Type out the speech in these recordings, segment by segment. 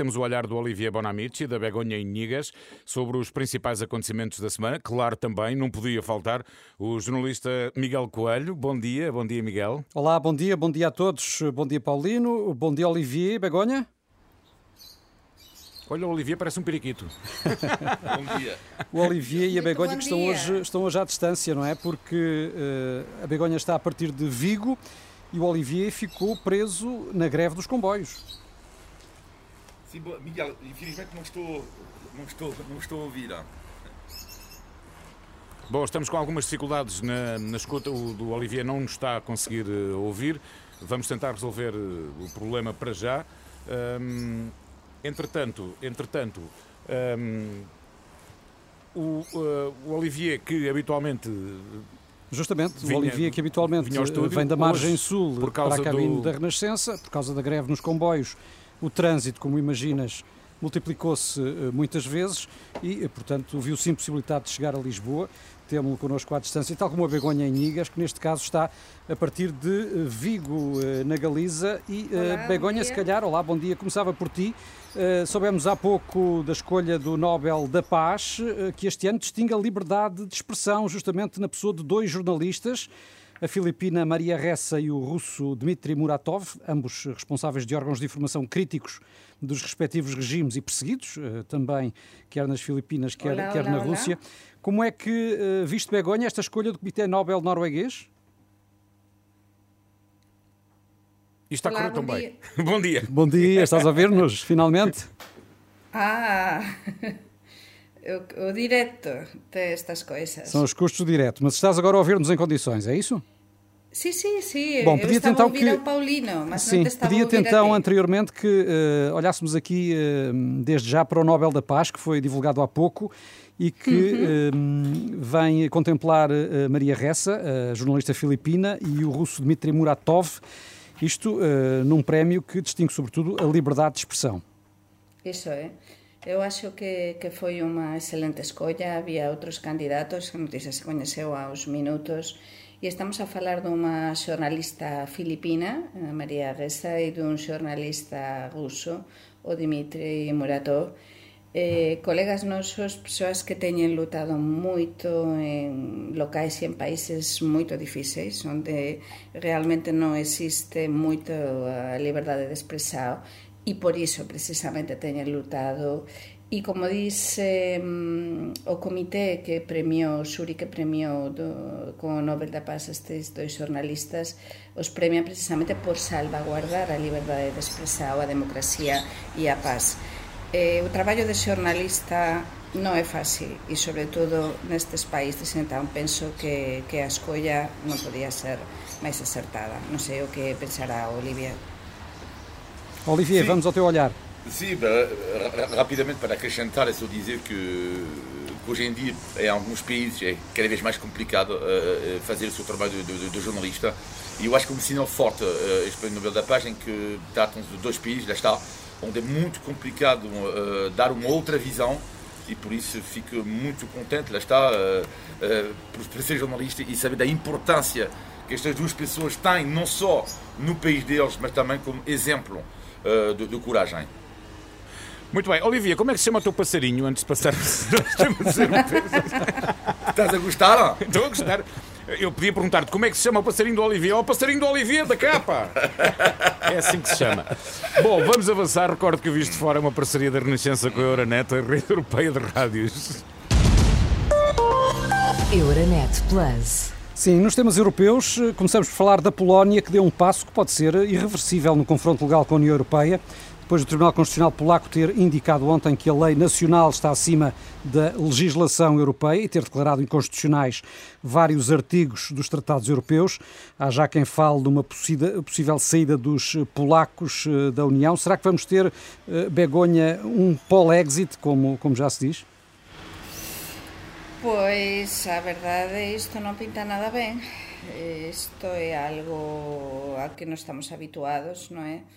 temos o olhar do Olivier Bonamici, da Begonha Inigas, sobre os principais acontecimentos da semana. Claro, também, não podia faltar, o jornalista Miguel Coelho. Bom dia, bom dia, Miguel. Olá, bom dia, bom dia a todos. Bom dia, Paulino. Bom dia, Olivier. Begonha? Olha, o Olivier parece um periquito. Bom dia. O Olivier e a Begonha que estão hoje, estão hoje à distância, não é? Porque uh, a Begonha está a partir de Vigo e o Olivier ficou preso na greve dos comboios. Sim, Miguel, infelizmente não estou, não estou, não estou a ouvir. Bom, estamos com algumas dificuldades na, na escuta. O do Olivier não nos está a conseguir uh, ouvir. Vamos tentar resolver uh, o problema para já. Um, Entretanto, entretanto um, o, uh, o Olivier, que habitualmente Justamente, vinha, o Olivier que habitualmente estúdio, vem da margem hoje, sul para a caminho do... da Renascença, por causa da greve nos comboios, o trânsito, como imaginas, multiplicou-se uh, muitas vezes e, portanto, viu-se impossibilidade de chegar a Lisboa temos-lo connosco à distância, tal como a Begonha em Nigas, que neste caso está a partir de eh, Vigo, eh, na Galiza. E eh, olá, Begonha, se calhar, olá, bom dia, começava por ti. Soubemos há pouco da escolha do Nobel da Paz, que este ano distingue a liberdade de expressão, justamente na pessoa de dois jornalistas a filipina Maria Ressa e o russo Dmitry Muratov, ambos responsáveis de órgãos de informação críticos dos respectivos regimes e perseguidos, eh, também quer nas Filipinas, quer, olá, quer olá, na olá. Rússia. Como é que, eh, viste Begonha, esta escolha do Comitê Nobel norueguês? Isto está a correr tão bem. bom dia. Bom dia, estás a ver-nos, finalmente? Ah, o, o direto destas coisas. São os custos do direto. Mas estás agora a ouvir-nos em condições, é isso? Sim, sim, sim. Bom, pedia então a que Paulino, mas sim, pedia-te então anteriormente que uh, olhássemos aqui uh, desde já para o Nobel da Paz, que foi divulgado há pouco e que uhum. uh, vem contemplar Maria Ressa, a jornalista filipina, e o russo Dmitry Muratov, isto num prémio que distingue sobretudo a liberdade de expressão. Isso é. Eu acho que, que foi unha excelente escolla, había outros candidatos, a noticia se coñeceu aos minutos, e estamos a falar dunha xornalista filipina, eh, María Reza, e dun xornalista ruso, o Dimitri Muratov, eh, colegas nosos, persoas que teñen lutado moito en locais e en países moito difíceis, onde realmente non existe moito a liberdade de expresar e por iso precisamente teñen lutado e como dice um, o comité que premiou Xuri que premiou do, con o Nobel da Paz estes dois xornalistas os premian precisamente por salvaguardar a liberdade de expresar a democracia e a paz. Eh, o traballo de xornalista non é fácil e sobre todo nestes países entón penso que, que a escolla non podía ser máis acertada. Non sei o que pensará Olivia. Olivier, Sim. vamos ao teu olhar. Sim, rapidamente para acrescentar, é só dizer que, hoje em dia, em alguns países, é cada vez mais complicado uh, fazer o seu trabalho de, de, de, jornalista. E eu acho que é um sinal forte uh, este Prémio Nobel da Paz, em que tratam de dois países, lá está, onde é muito complicado uh, dar uma outra visão e por isso fico muito contente, lá está, por, por ser jornalista e saber da importância que estas duas pessoas têm, não só no país deles, mas também como exemplo uh, de, de, coragem. Muito bem. Olivia, como é que se chama o teu passarinho antes de passarmos? Estás a gostar? Estou a gostar. Eu podia perguntar-te como é que se chama o passarinho do Olivier. Oh, o passarinho do Olivier da capa! É assim que se chama. Bom, vamos avançar. Recordo que eu visto fora uma parceria da Renascença com a Euronet, a rede europeia de rádios. Euronet Plus. Sim, nos temas europeus, eh, começamos por falar da Polónia, que deu um passo que pode ser irreversível no confronto legal com a União Europeia, depois do Tribunal Constitucional Polaco ter indicado ontem que a lei nacional está acima da legislação europeia e ter declarado inconstitucionais vários artigos dos tratados europeus. Há já quem fale de uma possível saída dos polacos eh, da União. Será que vamos ter, eh, Begonha, um pol-exit, como, como já se diz? Pois a verdade isto non pinta nada ben Isto é algo a que non estamos habituados, non é?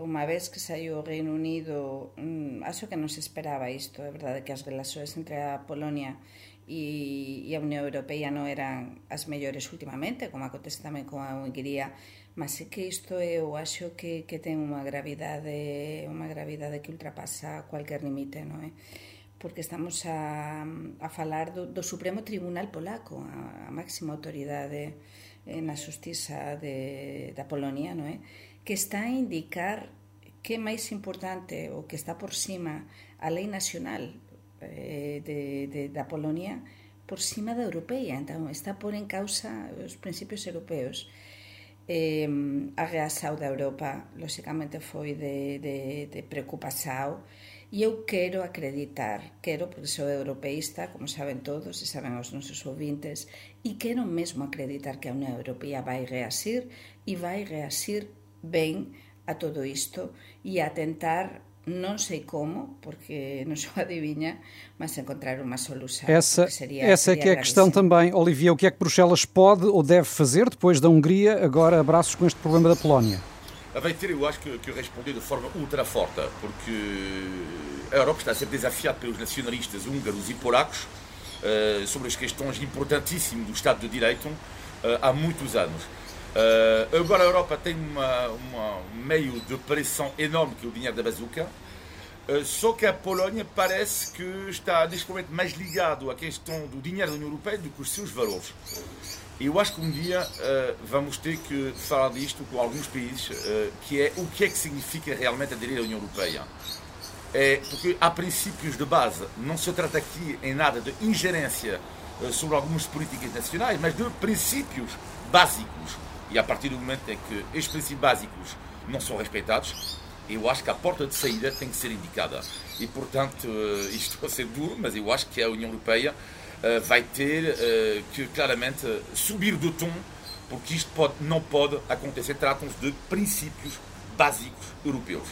Unha vez que saiu o Reino Unido mm, Acho que non se esperaba isto É verdade que as relaxoes entre a Polonia e, e a Unión Europea non eran as mellores últimamente Como acontece tamén con a Hungría Mas é que isto eu acho que, que ten unha gravidade Unha gravidade que ultrapasa cualquier limite, non é? porque estamos a, a falar do, do Supremo Tribunal Polaco, a, a máxima autoridade na justiza de, da Polonia, non é? que está a indicar que é máis importante o que está por cima a lei nacional eh, de, de, da Polonia por cima da europea, então está por en causa os principios europeos. Eh, a reação da Europa, lóxicamente, foi de, de, de preocupação E eu quero acreditar, quero, porque sou europeísta, como saben todos e saben os nosos ouvintes, e quero mesmo acreditar que a Unión Europea vai reasir e vai reasir ben a todo isto e a tentar non sei como, porque non sou adivinha, mas encontrar uma solução. Essa, seria, essa seria é que é a questão também. Olivia, o que é que Bruxelas pode ou deve fazer depois da Hungria, agora abraços com este problema da Polónia? Vai ter, eu acho que, que responder de forma ultra forte, porque a Europa está a ser desafiada pelos nacionalistas húngaros e polacos uh, sobre as questões importantíssimas do Estado de Direito uh, há muitos anos. Uh, agora a Europa tem uma, um meio de pressão enorme que é o dinheiro da bazuca, só que a Polónia parece que está neste momento mais ligado à questão do dinheiro da União Europeia do que os seus valores. Eu acho que um dia uh, vamos ter que falar disto com alguns países, uh, que é o que é que significa realmente aderir à União Europeia. É, porque há princípios de base, não se trata aqui em nada de ingerência uh, sobre algumas políticas nacionais, mas de princípios básicos. E a partir do momento em que estes princípios básicos não são respeitados, eu acho que a porta de saída tem que ser indicada. E, portanto, isto vai ser duro, mas eu acho que a União Europeia uh, vai ter uh, que claramente subir do tom, porque isto pode, não pode acontecer. Tratam-se de princípios básicos europeus.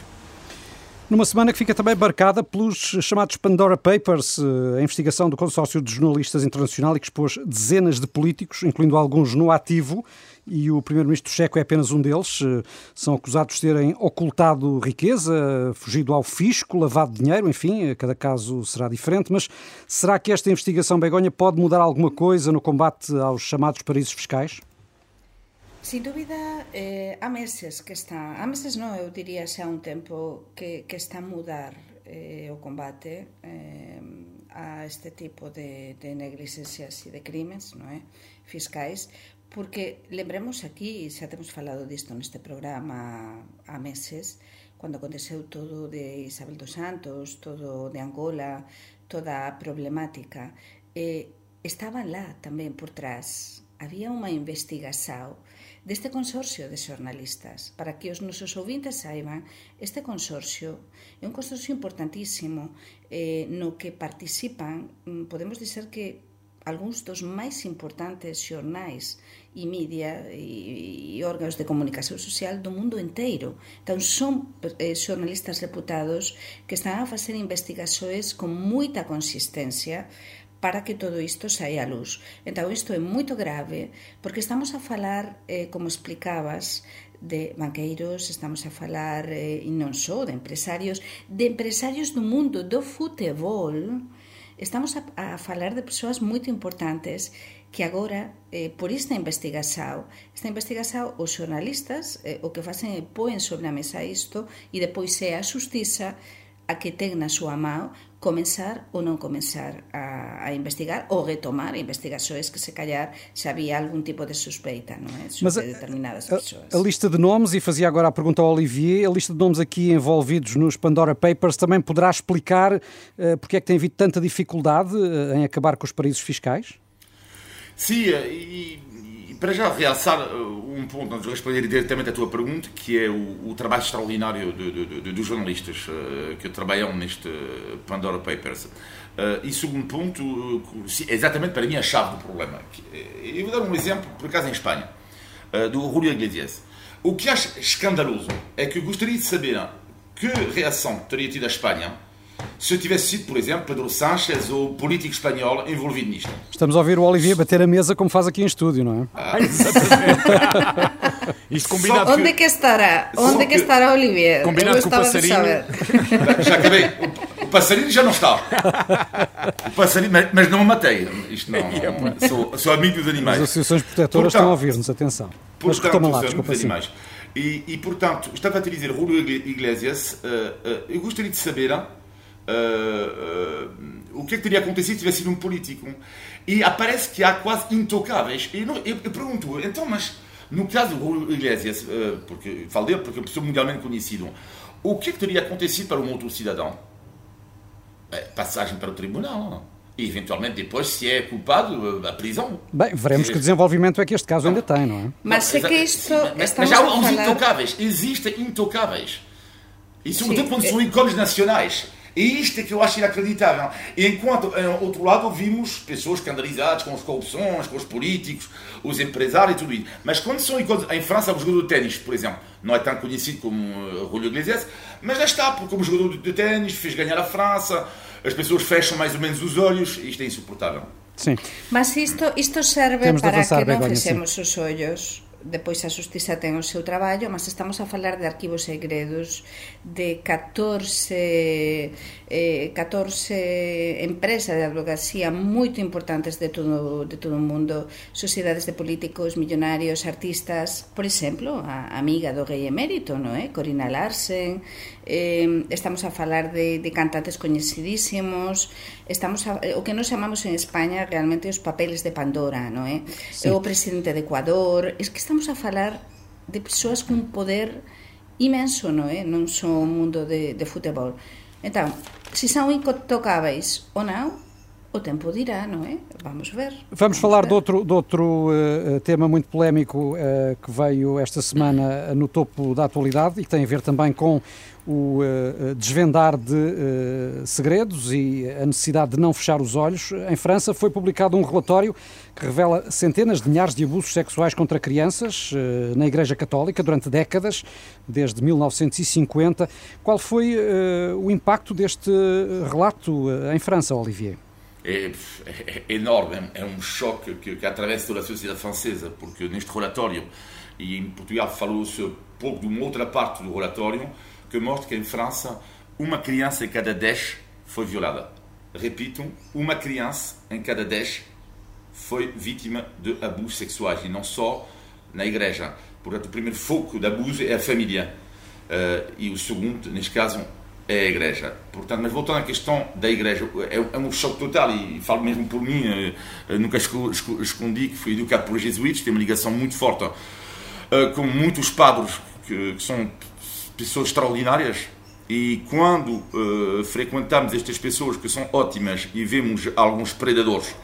Numa semana que fica também marcada pelos chamados Pandora Papers, eh, a investigação do consórcio de jornalistas internacional e que expôs dezenas de políticos, incluindo alguns no ativo, e o primeiro-ministro checo é apenas um deles. Eh, são acusados de terem ocultado riqueza, fugido ao fisco, lavado dinheiro, enfim, cada caso será diferente. Mas será que esta investigação, Begonha, pode mudar alguma coisa no combate aos chamados paraísos fiscais? Sin dúbida, eh, há meses que está, há meses non, eu diría xa un tempo que, que está a mudar eh, o combate eh, a este tipo de, de negligencias e de crimes non é? fiscais, Porque lembremos aquí, xa temos falado disto neste programa há meses, cando aconteceu todo de Isabel dos Santos, todo de Angola, toda a problemática, eh, estaban lá tamén por trás. Había unha investigação deste consorcio de xornalistas. Para que os nosos ouvintes saiban, este consorcio é un consorcio importantísimo eh, no que participan, mm, podemos dizer que algúns dos máis importantes xornais e media e, e órganos de comunicación social do mundo inteiro. Então, son eh, xornalistas reputados que están a facer investigaxoes con moita consistencia para que todo isto saia a luz. Entón, isto é moito grave, porque estamos a falar, eh, como explicabas, de banqueiros, estamos a falar, eh, e non só, de empresarios, de empresarios do mundo do futebol, Estamos a, a falar de persoas moito importantes que agora, eh, por esta investigación, esta investigación os xornalistas eh, o que facen é poen sobre a mesa isto e depois é a xustiza a que ten na súa mão comenzar ou non comenzar a, a investigar ou retomar investigações que se calhar xa había algún tipo de suspeita non é? sobre Mas a, determinadas. A, a lista de nomes, e fazia agora a pergunta ao Olivier, a lista de nomes aqui envolvidos nos Pandora Papers também poderá explicar uh, porque é que tem havido tanta dificuldade uh, em acabar com os paraísos fiscais? Sim, e, para já realçar uh, um ponto, antes de responder diretamente à tua pergunta, que é o, o trabalho extraordinário dos jornalistas uh, que trabalham neste Pandora Papers. Uh, e segundo ponto, uh, exatamente para mim a chave do problema. Eu vou dar um exemplo, por acaso em Espanha, uh, do Julio Iglesias. O que acho escandaloso é que eu gostaria de saber que reação teria tido a Espanha se eu tivesse sido, por exemplo, Pedro Sánchez ou político espanhol envolvido nisto. Estamos a ouvir o Olivier bater a mesa como faz aqui em estúdio, não é? Ah, exatamente. Isto combinado Onde que... que estará? Onde que... que estará Olivier? Combinado com o passarinho. Já acabei. O passarinho já não está. O passarinho, mas, mas não o matei. Isto não. sou, sou amigo dos animais. As associações protetoras portanto, estão a ouvir-nos, atenção. Portanto, mas lá, desculpa, dos animais. E, e, portanto, estava a te dizer, Julio Iglesias, uh, uh, eu gostaria de saber uh, o que é que teria acontecido se tivesse sido um político. E aparece que há quase intocáveis. E eu, eu, eu pergunto, então, mas no caso do Iglesias, porque falo dele porque é uma pessoa mundialmente conhecido, o que é que teria acontecido para um outro cidadão? É, passagem para o tribunal. E eventualmente depois, se é culpado, a prisão. Bem, veremos que desenvolvimento é que este caso não. ainda tem, não é? Mas é que isto. Mas, mas há uns falar... intocáveis, existem intocáveis. E sobretudo quando são ícones nacionais. E isto é que eu acho inacreditável. Enquanto, ao outro lado, vimos pessoas escandalizadas com as corrupções, com os políticos, os empresários e tudo isso. Mas quando são em França, o jogador de ténis, por exemplo, não é tão conhecido como uh, Julio Iglesias, mas já está, porque como jogador de ténis fez ganhar a França, as pessoas fecham mais ou menos os olhos, isto é insuportável. Sim. Mas isto, isto serve para que não fechemos os olhos depois a Justiza ten o seu traballo, mas estamos a falar de arquivos segredos de 14 eh, 14 empresas de advocacia moito importantes de todo de todo o mundo, sociedades de políticos, millonarios, artistas, por exemplo, a amiga do rei emérito, non é? Eh? Corina Larsen, eh, estamos a falar de, de cantantes coñecidísimos, estamos a, o que nos chamamos en España realmente os papeles de Pandora, non é? Eh? Sí. O presidente de Ecuador, es que estamos estamos a falar de persoas cun poder imenso, non é? Eh? Non só o mundo de, de futebol. Entón, se são intocáveis ou não, o tempo dirá, não é? Vamos ver. Vamos, falar ver. de outro, de outro uh, tema muito polémico uh, que veio esta semana no topo da atualidade e que tem a ver também com o uh, desvendar de segredos e a necessidade de não fechar os olhos. Em França foi publicado um relatório que revela centenas de milhares de abusos sexuais contra crianças na Igreja Católica durante décadas, desde 1950. Qual foi o impacto deste relato em França, Olivier? É, é, é enorme, é um choque que, que atravessa toda a sociedade francesa, porque neste relatório, e em Portugal falou-se pouco de uma outra parte do relatório, que mostra que em França uma criança em cada 10 foi violada. Repito, uma criança em cada 10 foi vítima de abusos sexuais e não só na igreja. Portanto, o primeiro foco de abuso é a família uh, e o segundo, neste caso, é a igreja. Portanto, mas voltando à questão da igreja, é, é um choque total e falo mesmo por mim, uh, nunca escondi que fui educado por jesuítas, tenho uma ligação muito forte uh, com muitos padres que, que são pessoas extraordinárias e quando uh, frequentamos estas pessoas que são ótimas e vemos alguns predadores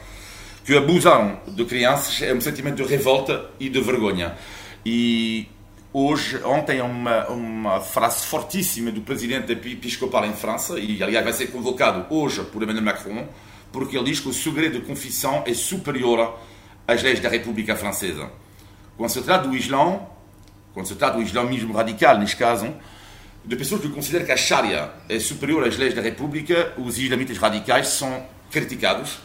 que abusaram de crianças, é um sentimento de revolta e de vergonha. E hoje, ontem, uma, uma frase fortíssima do presidente episcopal em França, e aliás vai ser convocado hoje por Emmanuel Macron, porque ele diz que o segredo de confissão é superior às leis da República Francesa. Quando se trata do Islão, quando se trata do islamismo radical, neste caso, de pessoas que consideram que a Sharia é superior às leis da República, os islamitas radicais são criticados.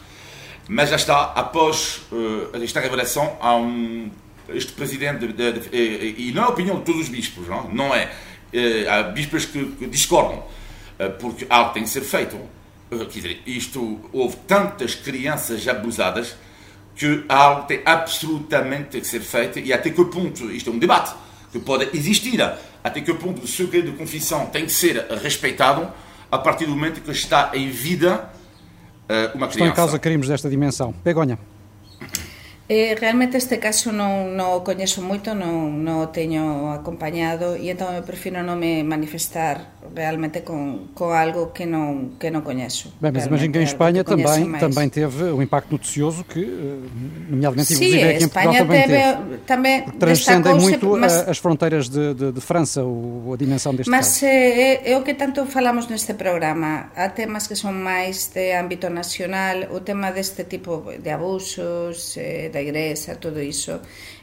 Mas já está, após uh, esta revelação, há um, este presidente, de, de, de, e, e não é a opinião de todos os bispos, não, não é? Uh, há bispos que, que discordam, uh, porque algo tem que ser feito. Quer dizer, isto, houve tantas crianças abusadas que algo tem absolutamente que ser feito, e até que ponto, isto é um debate, que pode existir, até que ponto o segredo de confissão tem que ser respeitado a partir do momento que está em vida uma criança. Estão em causa crimes desta dimensão. Begonha. Eh, realmente este caso non, non o coñezo moito, non, non o teño acompañado e entón eu prefiro non me manifestar realmente con, com algo que não que não conheço. Bem, mas imagino que em Espanha que também também teve um impacto noticioso que, eh, nomeadamente, Sim, inclusive aqui em Portugal também teve. Também transcendem muito mas, as fronteiras de, de, de, França, o, a dimensão deste mas caso. Mas é, é, o que tanto falamos neste programa. Há temas que são mais de âmbito nacional, o tema deste tipo de abusos, eh, da igreja, tudo isso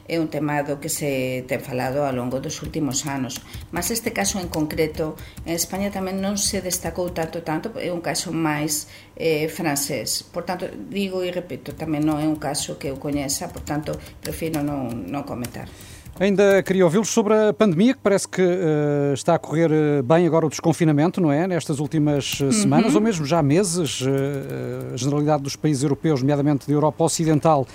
é un tema do que se ten falado ao longo dos últimos anos. Mas este caso en concreto, en España tamén non se destacou tanto, tanto, é un caso máis eh, francés. Por tanto, digo e repito, tamén non é un caso que eu coñeza, por tanto, prefiro non, non comentar. Ainda queria ouvi-los sobre a pandemia, que parece que uh, está a correr eh, bem agora o desconfinamento, não é? Nestas últimas uhum. semanas, ou mesmo já meses, uh, a generalidade dos países europeus, nomeadamente da Europa Ocidental,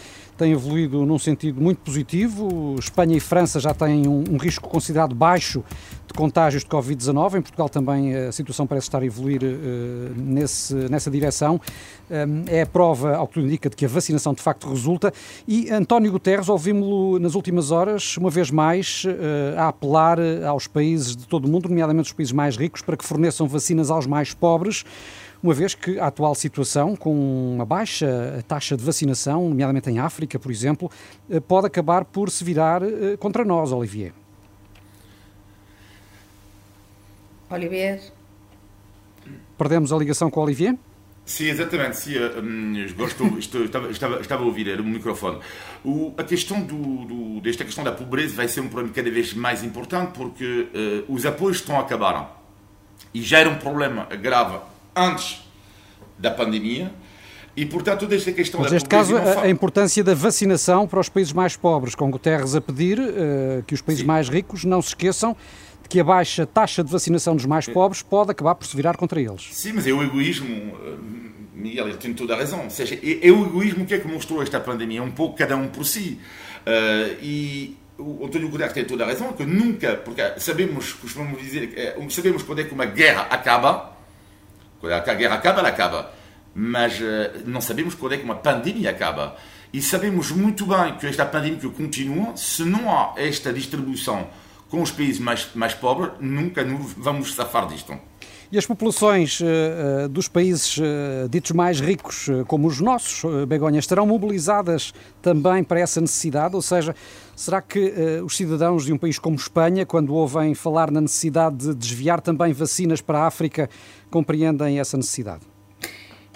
tem evoluído num sentido muito positivo. Espanha e França já têm um, um risco considerado baixo de contágios de Covid-19. Em Portugal também a situação parece estar a evoluir uh, nesse, nessa direção. Um, é a prova, ao que tudo indica, de que a vacinação de facto resulta. E António Guterres, ouvimos-lo nas últimas horas, uma vez mais, uh, a apelar aos países de todo o mundo, nomeadamente os países mais ricos, para que forneçam vacinas aos mais pobres uma vez que a atual situação, com uma baixa taxa de vacinação, nomeadamente em África, por exemplo, eh, pode acabar por se virar eh, contra nós, Olivier. Olivier. Perdemos a ligação com o Olivier? Sim, exatamente. Sim, estou, estou, estava, estava, estava a ouvir, era o microfone. O, a questão do, do, desta questão da pobreza vai ser um problema cada vez mais importante porque uh, os apoios estão a acabar. E já era um problema grave antes da pandemia. E, portanto, toda esta questão Mas neste caso, a, a, importância da vacinação para os países mais pobres, com Guterres a pedir uh, que os países Sim. mais ricos não se esqueçam de que a baixa taxa de vacinação dos mais pobres pode acabar por se virar contra eles. Sim, mas é o egoísmo, eh, Miguel, ele tem toda a razão. Ou seja, é, é, o egoísmo que é que mostrou esta pandemia, é um pouco cada um por si. Uh, e o António Guterres tem toda a razão, que nunca, porque sabemos, costumamos dizer, sabemos quando é que uma guerra acaba, a guerra acaba, ela acaba. Mas uh, não sabemos quando é que uma pandemia acaba. E sabemos muito bem que esta pandemia continua, se não há esta distribuição com os países mais, mais pobres, nunca vamos safar disto. E as populações uh, dos países uh, ditos mais ricos, uh, como os nossos, Begonha, estarão mobilizadas também para essa necessidade? Ou seja, será que os cidadãos de um país como Espanha, quando ouvem falar na necessidade de desviar também vacinas para a África, compreendem essa necessidade?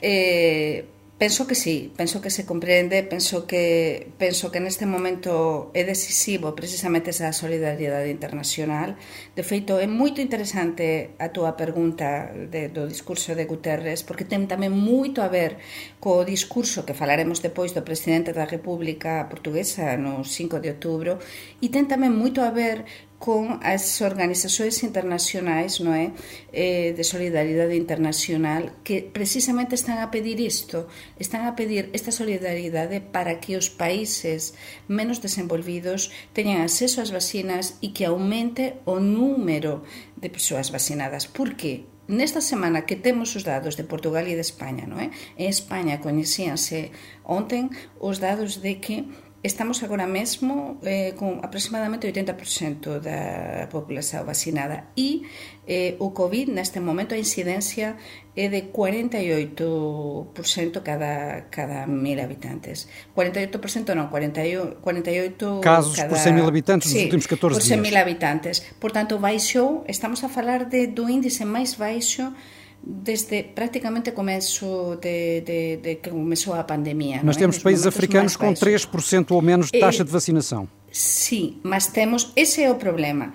Eh, Penso que sí, penso que se comprende, penso que penso que neste momento é decisivo precisamente esa solidariedade internacional. De feito, é moito interesante a túa pergunta de, do discurso de Guterres, porque ten tamén moito a ver co discurso que falaremos depois do presidente da República Portuguesa no 5 de outubro, e ten tamén moito a ver con as organizações internacionais no é? Eh, de solidariedade internacional que precisamente están a pedir isto están a pedir esta solidariedade para que os países menos desenvolvidos teñan acceso ás vacinas e que aumente o número de persoas vacinadas por que? Nesta semana que temos os dados de Portugal e de España, non é? En España coñecíanse onten os dados de que Estamos agora mesmo eh, con aproximadamente 80% da populación vacinada e eh, o COVID neste momento a incidencia é de 48% cada, cada mil habitantes. 48% non, 48, 48 casos cada, por 100 mil habitantes nos sí, últimos 14 por 100 mil habitantes. Portanto, baixou, estamos a falar de, do índice máis baixo desde prácticamente começo de, de, de que começou a pandemia. Nós temos países africanos com 3% ou menos de taxa de vacinação. Sim, mas temos, esse é o problema,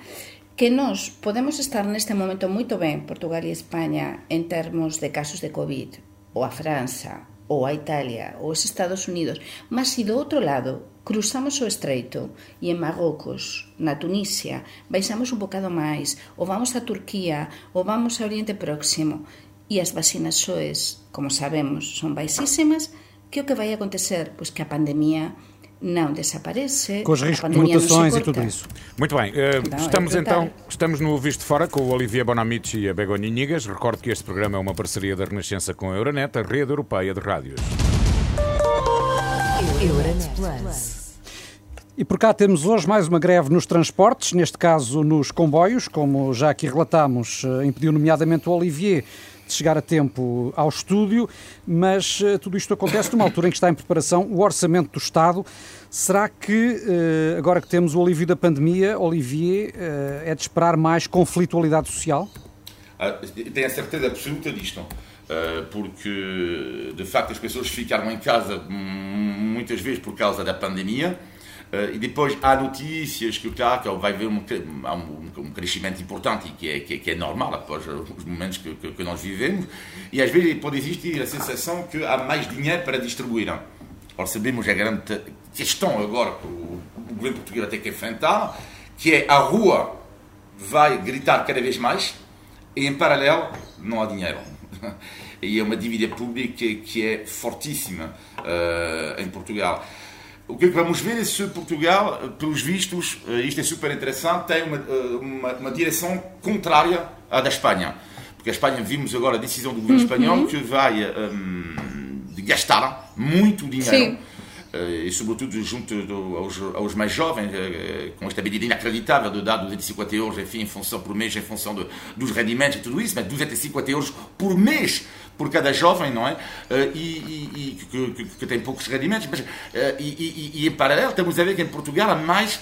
que nós podemos estar neste momento muito bem, Portugal e Espanha, em termos de casos de Covid, ou a França, ou a Italia ou os Estados Unidos, mas se do outro lado cruzamos o estreito e en Marrocos, na Tunisia, baixamos un bocado máis, ou vamos a Turquía, ou vamos a Oriente Próximo, e as vacinas soes, como sabemos, son baixísimas, que o que vai acontecer? Pois que a pandemia não desaparece. Com os riscos de mutações e tudo isso. Muito bem. Uh, não, estamos é então estamos no Visto Fora com o Olivier Bonamici e a Begonia Nigas. Recordo que este programa é uma parceria da Renascença com a Euronet, a rede europeia de rádios. Euronet Plus. E por cá temos hoje mais uma greve nos transportes, neste caso nos comboios, como já aqui relatámos, eh, impediu nomeadamente o Olivier de chegar a tempo ao estúdio, mas uh, tudo isto acontece numa altura em que está em preparação o orçamento do Estado. Será que, uh, agora que temos o alívio da pandemia, Olivier, uh, é de esperar mais conflitualidade social? Ah, tenho a certeza absoluta disto. Porque, de facto, as pessoas ficaram em casa muitas vezes por causa da pandemia Uh, e depois há notícias que, claro, vai haver um, um, um crescimento importante, que é, que, que é normal após os momentos que, que, que, nós vivemos, e às vezes pode existir a sensação que há mais dinheiro para distribuir. Ora, sabemos a grande questão agora que o, governo português vai ter que enfrentar, que é a rua vai gritar cada vez mais e, em paralelo, não há dinheiro. E é uma dívida pública que é fortíssima uh, em Portugal. O que, é que vamos ver é se Portugal, pelos vistos, uh, isto é super interessante, tem uma, uh, uma, uma, direção contrária à da Espanha. Porque a Espanha, vimos agora a decisão do governo uhum. espanhol que vai um, gastar muito dinheiro. Sim eh, e sobretudo junto do, aos, aos, mais jovens, eh, com esta medida inacreditável de dar 250 euros enfim, em função por mês, em função de, dos rendimentos e tudo isso, mas 250 euros por mês por cada jovem, não é? Eh, e, e, e que, que, que, tem poucos rendimentos, mas e, e, em paralelo estamos a ver que em Portugal há mais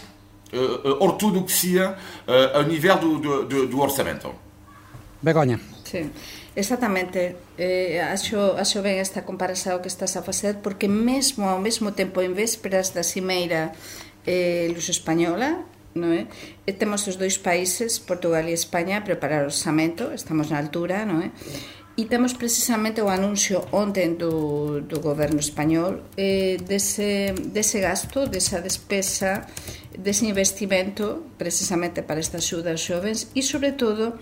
ortodoxia ao nível do, do, do orçamento. Begonha. Sim. Exactamente, eh, acho, acho ben esta comparação que estás a facer porque mesmo ao mesmo tempo en vésperas da Cimeira eh, luso-española non é? E temos os dois países, Portugal e España, a preparar o orçamento, estamos na altura, non é? E temos precisamente o anuncio ontem do, do goberno español eh, dese, dese gasto, desa despesa, dese investimento precisamente para esta axuda aos xovens e, sobre todo,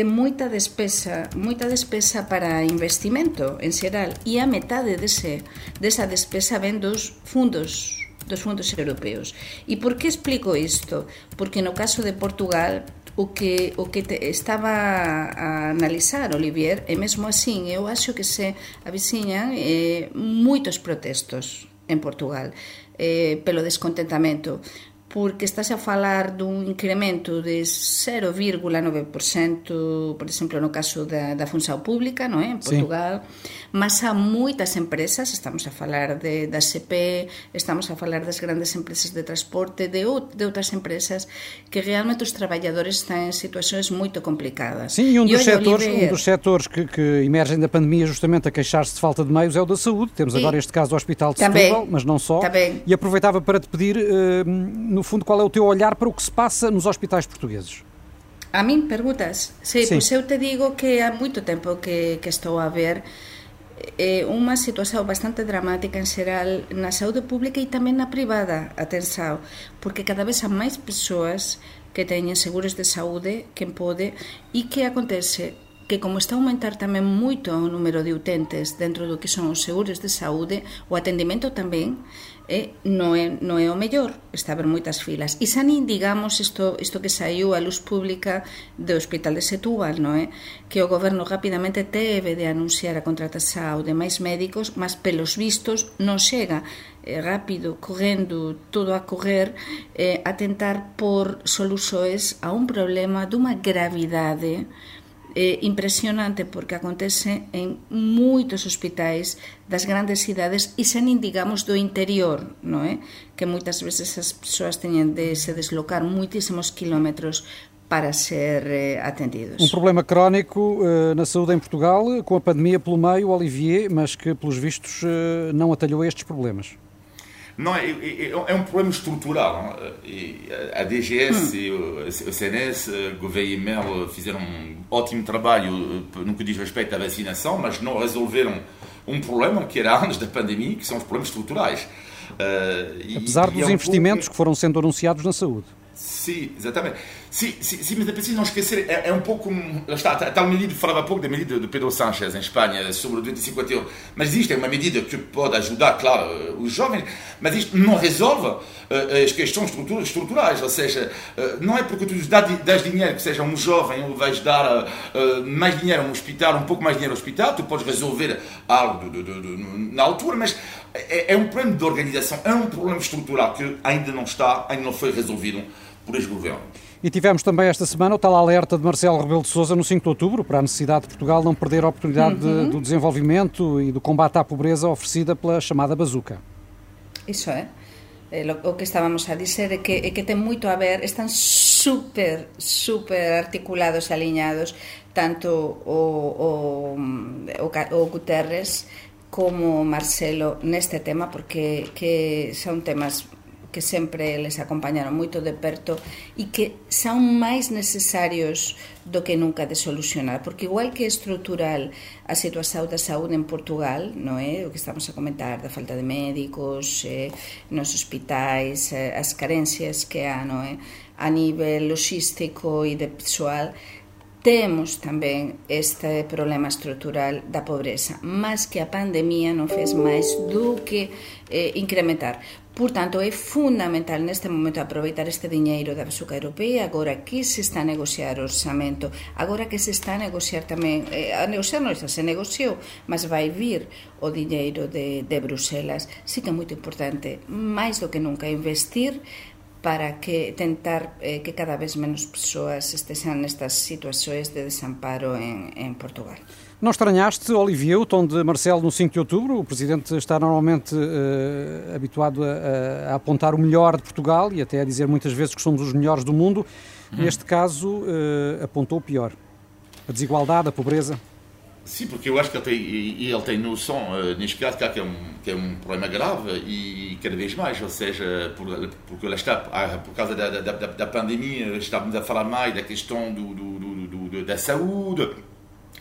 ten moita despesa, moita despesa para investimento en xeral e a metade dese, desa despesa ven dos fundos dos fundos europeos. E por que explico isto? Porque no caso de Portugal o que o que te, estaba a analizar Olivier e mesmo así eu acho que se avisiñan eh, moitos protestos en Portugal eh, pelo descontentamento porque estás a falar dun incremento de 0,9%, por exemplo, no caso da, da função pública, non é? En Portugal, sí. Mas há moitas empresas, estamos a falar de, da CP, estamos a falar das grandes empresas de transporte, de, de outras empresas, que realmente os traballadores están en situacións moito complicadas. Sim, e um dos, e setores, Oliver... um dos setores que, que emergem da pandemia justamente a queixar-se de falta de meios é o da saúde. Temos agora este caso do Hospital de Setúbal, mas não só. Também. E aproveitava para te pedir... Uh, no fundo, qual é o teu olhar para o que se passa nos hospitais portugueses? A mim perguntas? Sí, Sim. pois eu te digo que há moito tempo que, que estou a ver é unha situación bastante dramática en xeral na saúde pública e tamén na privada, atensao, porque cada vez há máis persoas que teñen seguros de saúde, quen pode, e que acontece que como está a aumentar tamén moito o número de utentes dentro do que son os seguros de saúde, o atendimento tamén, eh, non, é, non é o mellor, está a haber moitas filas. E xa nin digamos, isto, isto que saiu a luz pública do Hospital de Setúbal, non é? Que o goberno rapidamente teve de anunciar a contratación de máis médicos, mas pelos vistos non chega eh, rápido, correndo, todo a correr, eh, a tentar por soluxoes a un problema dunha gravidade é impresionante porque acontece en moitos hospitais das grandes cidades e xa nin digamos do interior, non é? Que moitas veces as persoas teñen de se deslocar moitísimos kilómetros para ser eh, atendidos. Um problema crónico eh, na saúde em Portugal, com a pandemia pelo meio, Olivier, mas que, pelos vistos, eh, não atalhou estes problemas. Não, é, é, é, um problema estrutural. E a DGS hum. o CNS, e Mel, fizeram um ótimo trabalho no que diz respeito à vacinação, mas não resolveram um problema que era antes da pandemia, que são os problemas estruturais. Uh, Apesar e, dos e é um investimentos pouco... que foram sendo anunciados na saúde. Sim, exatamente. Sim, sim, sim, mas é preciso não esquecer, é, é um pouco está, a tal medida, falava há pouco da medida de Pedro Sánchez em Espanha sobre o 250 euros. Mas isto é uma medida que pode ajudar, claro, os jovens, mas isto não resolve uh, as questões estruturais. Ou seja, uh, não é porque tu dás dinheiro que seja um jovem ou vais dar uh, mais dinheiro a um hospital, um pouco mais dinheiro ao hospital, tu podes resolver algo de, de, de, na altura, mas é, é um problema de organização, é um problema estrutural que ainda não está, ainda não foi resolvido por este governo. E tivemos também esta semana o tal alerta de Marcelo Rebelo de Sousa no 5 de outubro para a necessidade de Portugal não perder a oportunidade uhum. de, do desenvolvimento e do combate à pobreza oferecida pela chamada bazuca. Isso é. O que estávamos a dizer é que, é que tem muito a ver, estão super, super articulados e alinhados tanto o, o, o, o Guterres como Marcelo neste tema porque que son temas que sempre eles acompañaron moito de perto e que son máis necesarios do que nunca de solucionar, porque igual que é estrutural a situación da saúde en Portugal, non é? O que estamos a comentar da falta de médicos, eh, nos hospitais, eh, as carencias que há, non é? A nivel logístico e de persoal, temos tamén este problema estrutural da pobreza, mas que a pandemia non fez máis do que eh, incrementar. Por tanto, é fundamental neste momento aproveitar este diñeiro da Basuca Europea agora que se está a negociar o orçamento, agora que se está a negociar tamén, eh, a negociar non se negociou, mas vai vir o diñeiro de, de Bruselas. Sí que é moito importante, máis do que nunca, investir para que tentar eh, que cada vez menos persoas estejam nestas situações de desamparo em, em Portugal. Não estranhaste, Olivier, o tom de Marcelo no 5 de outubro? O Presidente está normalmente uh, habituado a, a, apontar o melhor de Portugal e até a dizer muitas vezes que somos os melhores do mundo. Hum. Neste caso, uh, apontou o pior. A desigualdade, a pobreza. Sim, porque eu acho que ele tem, e ele tem noção, uh, neste caso, que, é um, que é um problema grave e cada vez mais, ou seja, por, porque lá está, ah, por causa da, da, da, pandemia, estamos a falar mais da questão do, do, do, do da saúde,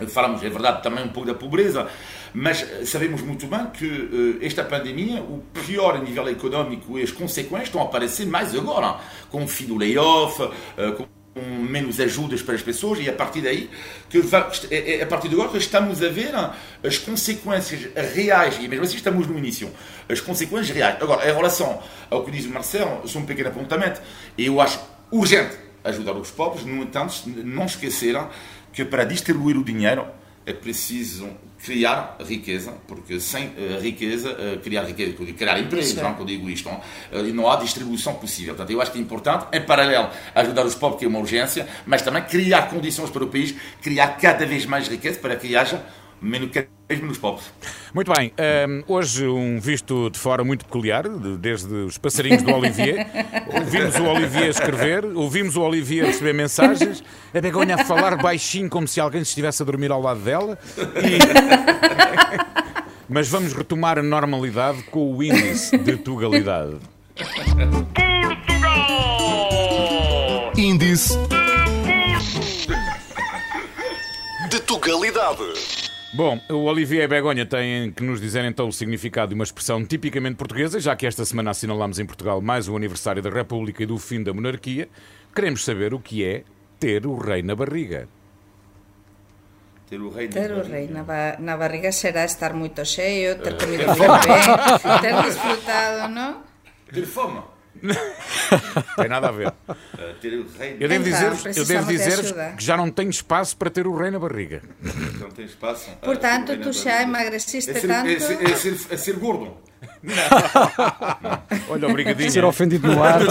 falamos, é verdade, também um pouco da pobreza, mas sabemos muito bem que uh, esta pandemia, o pior nível económico e as consequências estão a aparecer mais agora, com o fim do layoff, uh, com menos ajudas para as pessoas e a partir daí que é, a partir de agora que estamos a ver as consequências reais e mesmo assim estamos no início as consequências reais agora em relação ao que diz o Marcelo só um pequeno apontamento eu acho urgente ajudar os pobres no entanto não esqueceram que para distribuir o dinheiro é preciso criar riqueza, porque sem uh, riqueza, uh, criar riqueza, criar empregos, não, quando digo isto, não, uh, não há distribuição possível. Portanto, eu acho que é importante, em paralelo, ajudar os pobres, que é uma urgência, mas também criar condições para o país, criar cada vez mais riqueza para que haja menos, menos pobres. Muito bem, um, hoje um visto de fora muito peculiar, desde os passarinhos do Olivier. Ouvimos o Olivier escrever, ouvimos o Olivier receber mensagens, a Begonha a falar baixinho como se alguém estivesse a dormir ao lado dela. E... Mas vamos retomar a normalidade com o índice de tugalidade. Portugal! Índice de tugalidade. Bom, o Olivier Begonha tem que nos dizer então o significado de uma expressão tipicamente portuguesa, já que esta semana assinalamos em Portugal mais um aniversário da República e do fim da monarquia. Queremos saber o que é ter o rei na barriga. Ter o rei, ter o rei na, ba na, barriga será estar muito cheio, ter comido muito bem, ter desfrutado, não? Ter fome. Tem nada a ver. Eu devo dizer-vos eu devo dizer que já não tenho espaço para ter o rei na barriga. Não tem espaço. Portanto, tu já emagreciste é ser, tanto. É ser, é ser, é ser gordo. Não. Olha, obrigadinho. Ser ofendido no ar.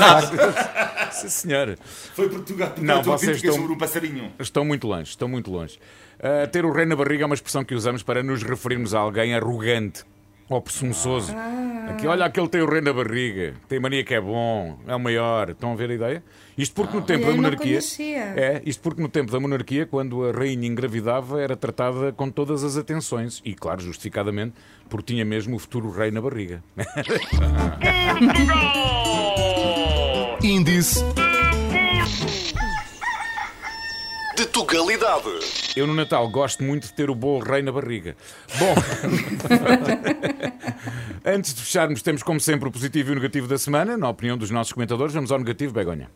Sim, senhor. Foi Portugal. Não, vocês estão, sobre um passarinho. Estão muito longe, estão muito longe. Uh, ter o rei na barriga é uma expressão que usamos para nos referirmos a alguém arrogante ou presunçoso. Ah. Aqui, olha, aquele tem o rei na barriga, tem mania que é bom, é o maior. Estão a ver a ideia? Isto porque no tempo da monarquia. É, isto porque no tempo da monarquia, quando a rainha engravidava, era tratada com todas as atenções. E, claro, justificadamente, porque tinha mesmo o futuro rei na barriga. Índice de Tugalidade. Eu no Natal gosto muito de ter o bolo rei na barriga. Bom, antes de fecharmos, temos como sempre o positivo e o negativo da semana, na opinião dos nossos comentadores. Vamos ao negativo, Begonha.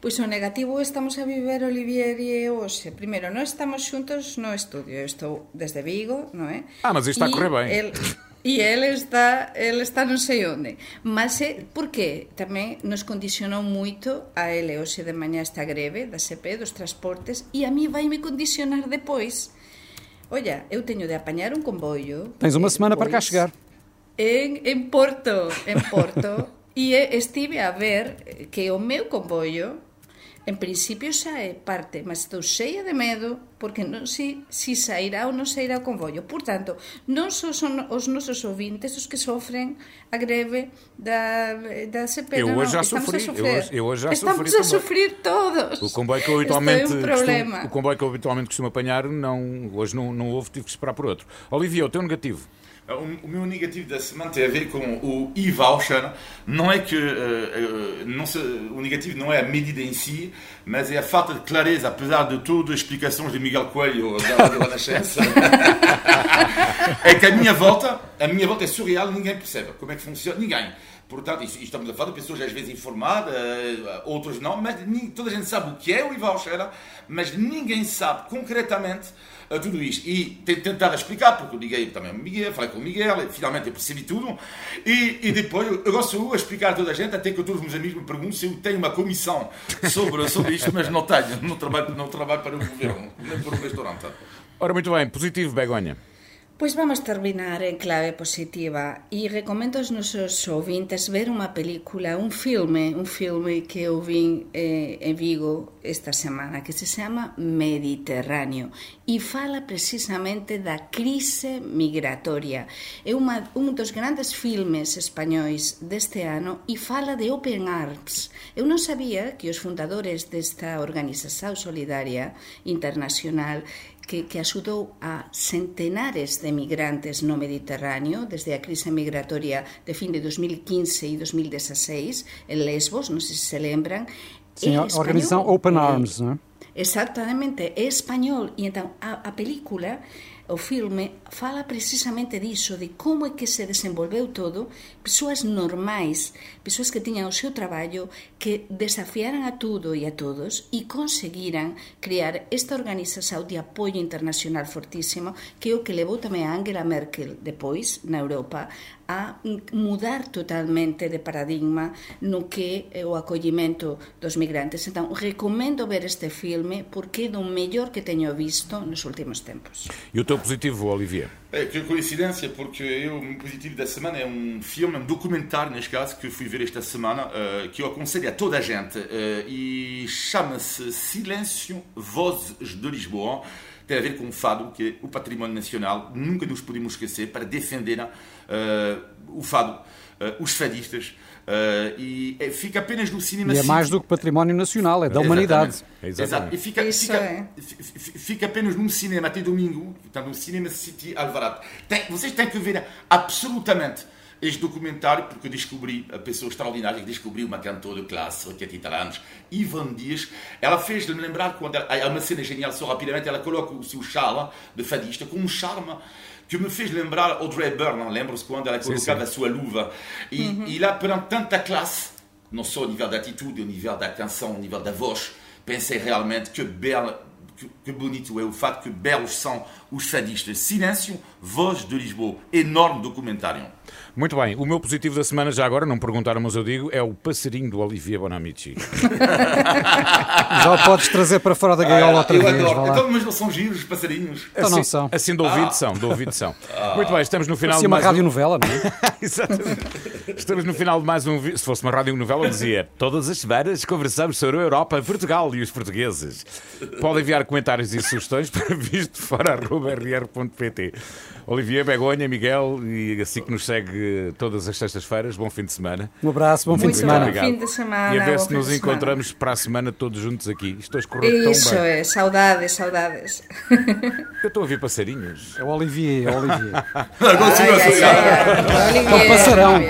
Pois o negativo estamos a viver Olivier e hoxe. Primeiro, non estamos xuntos no estudio. Eu estou desde Vigo, non é? Ah, mas isto está a correr ben. El... E ele está, ele está non sei onde. Mas é porque tamén nos condicionou moito a ele hoxe de mañá esta greve da CP, dos transportes, e a mí vai me condicionar depois. Olla, eu teño de apañar un comboio. Tens unha semana para cá chegar. En, en Porto, en Porto. e estive a ver que o meu comboio En principio xa é parte, mas estou cheia de medo porque non si, si sairá ou non sairá o convoio. Por tanto, non só son os nosos ouvintes os que sofren a greve da, da CP. Eu hoje já sofri. Eu, eu já estamos sofri a sofrer todos. O comboio que eu habitualmente, é um costumo, o comboio que eu habitualmente costumo apanhar, não, hoje não, não houve, tive que esperar por outro. Olivia, o teu negativo? O, meu negativo da semana tem a ver com o e-voucher. Não é que uh, não se, o negativo não é a medida em si, mas é a falta de clareza, apesar de tudo, as explicações de Miguel Coelho da, da Renascença. é que a minha volta, a minha volta é surreal, ninguém percebe como é que funciona, ninguém. Portanto, estamos a falar de pessoas às vezes informadas, outros não, mas toda a gente sabe o que é o e-voucher, mas ninguém sabe concretamente a tudo isto. E tentado explicar, porque eu liguei também ao Miguel, falei com o Miguel, finalmente eu percebi tudo. E, e depois eu gosto de explicar a toda a gente, até que todos os meus amigos me perguntam se eu tenho uma comissão sobre, sobre isto, mas não tenho, não trabalho, não trabalho para o governo, nem para o restaurante. Ora, muito bem, positivo, Begonha. Pois vamos terminar en clave positiva e recomendo aos nosos ouvintes ver unha película, un filme, un filme que eu vin eh, en Vigo esta semana que se chama Mediterráneo e fala precisamente da crise migratoria. É uma, un dos grandes filmes españois deste ano e fala de Open Arms. Eu non sabía que os fundadores desta organización solidaria internacional que, que axudou a centenares de migrantes no Mediterráneo desde a crise migratoria de fin de 2015 e 2016 en Lesbos, non sei se se lembran. Sim, a organização Open Arms, não é? Exactamente, é español. E então a, a película o filme fala precisamente diso, de como é que se desenvolveu todo, persoas normais, persoas que tiñan o seu traballo, que desafiaran a tudo e a todos e conseguiran crear esta organización de apoio internacional fortísimo que é o que levou tamén a Angela Merkel depois na Europa a mudar totalmente de paradigma no que é o acollimento dos migrantes. Então, recomendo ver este filme porque é do mellor que teño visto nos últimos tempos. E o teu positivo, Olivier? É, que coincidência, porque eu, o positivo da semana é um filme, um documentário, neste caso, que fui ver esta semana, uh, que eu aconselho a toda a gente, uh, e chama-se Silêncio Vozes de Lisboa tem a ver com o fado, que é o património nacional, nunca nos podemos esquecer, para defender uh, o fado, uh, os fadistas, uh, e é, fica apenas no cinema... E é mais do que património nacional, é da humanidade. Exatamente. Exato. E fica, Isso fica, é. fica apenas num cinema até domingo, portanto, no Cinema City Alvarado. Tem, vocês têm que ver absolutamente este documentário porque eu descobri a pessoa extraordinária que descobriu uma cantora de classe, 80 anos, Ivan Dias. Ela fez-me lembrar quando ela, há uma cena genial, só rapidamente, ela coloca o seu charme de fadista com um charme que me fez lembrar Audrey Byrne, lembra-se quando ela colocava a sua luva. E, uhum. e lá, perante tanta classe, não só ao nível da atitude, ao nível da canção, ao nível da voz, pensei realmente que bela que, que, bonito é o fato que belos são os fadistas. Silêncio, Voz de Lisboa. Enorme documentário. Muito bem. O meu positivo da semana, já agora, não perguntaram, mas eu digo, é o passarinho do Olivier Bonamici. já o podes trazer para fora da gaiola ah, outra vez. Então, mas não são giros os passarinhos? Então assim, não são. Assim do ouvido ah. são, do ouvido são. Ah. Muito bem, estamos no final Parecia de mais uma radionovela, não é? Exatamente. Estamos no final de mais um... Se fosse uma radionovela, dizia todas as semanas conversamos sobre a Europa, Portugal e os portugueses. Podem enviar comentários e sugestões para visto fora.rr.pt. Olivier, Begonha, Miguel e assim que nos segue todas as sextas-feiras, bom fim de semana. Um abraço, bom fim de semana. Bom fim de semana. E a ver se nos encontramos para a semana todos juntos aqui. Estou a escorrer tão bem. Isso é, saudades, saudades. Eu estou a ouvir passarinhos. É o Olivier, é o Olivier. Agora sim, É o passarão.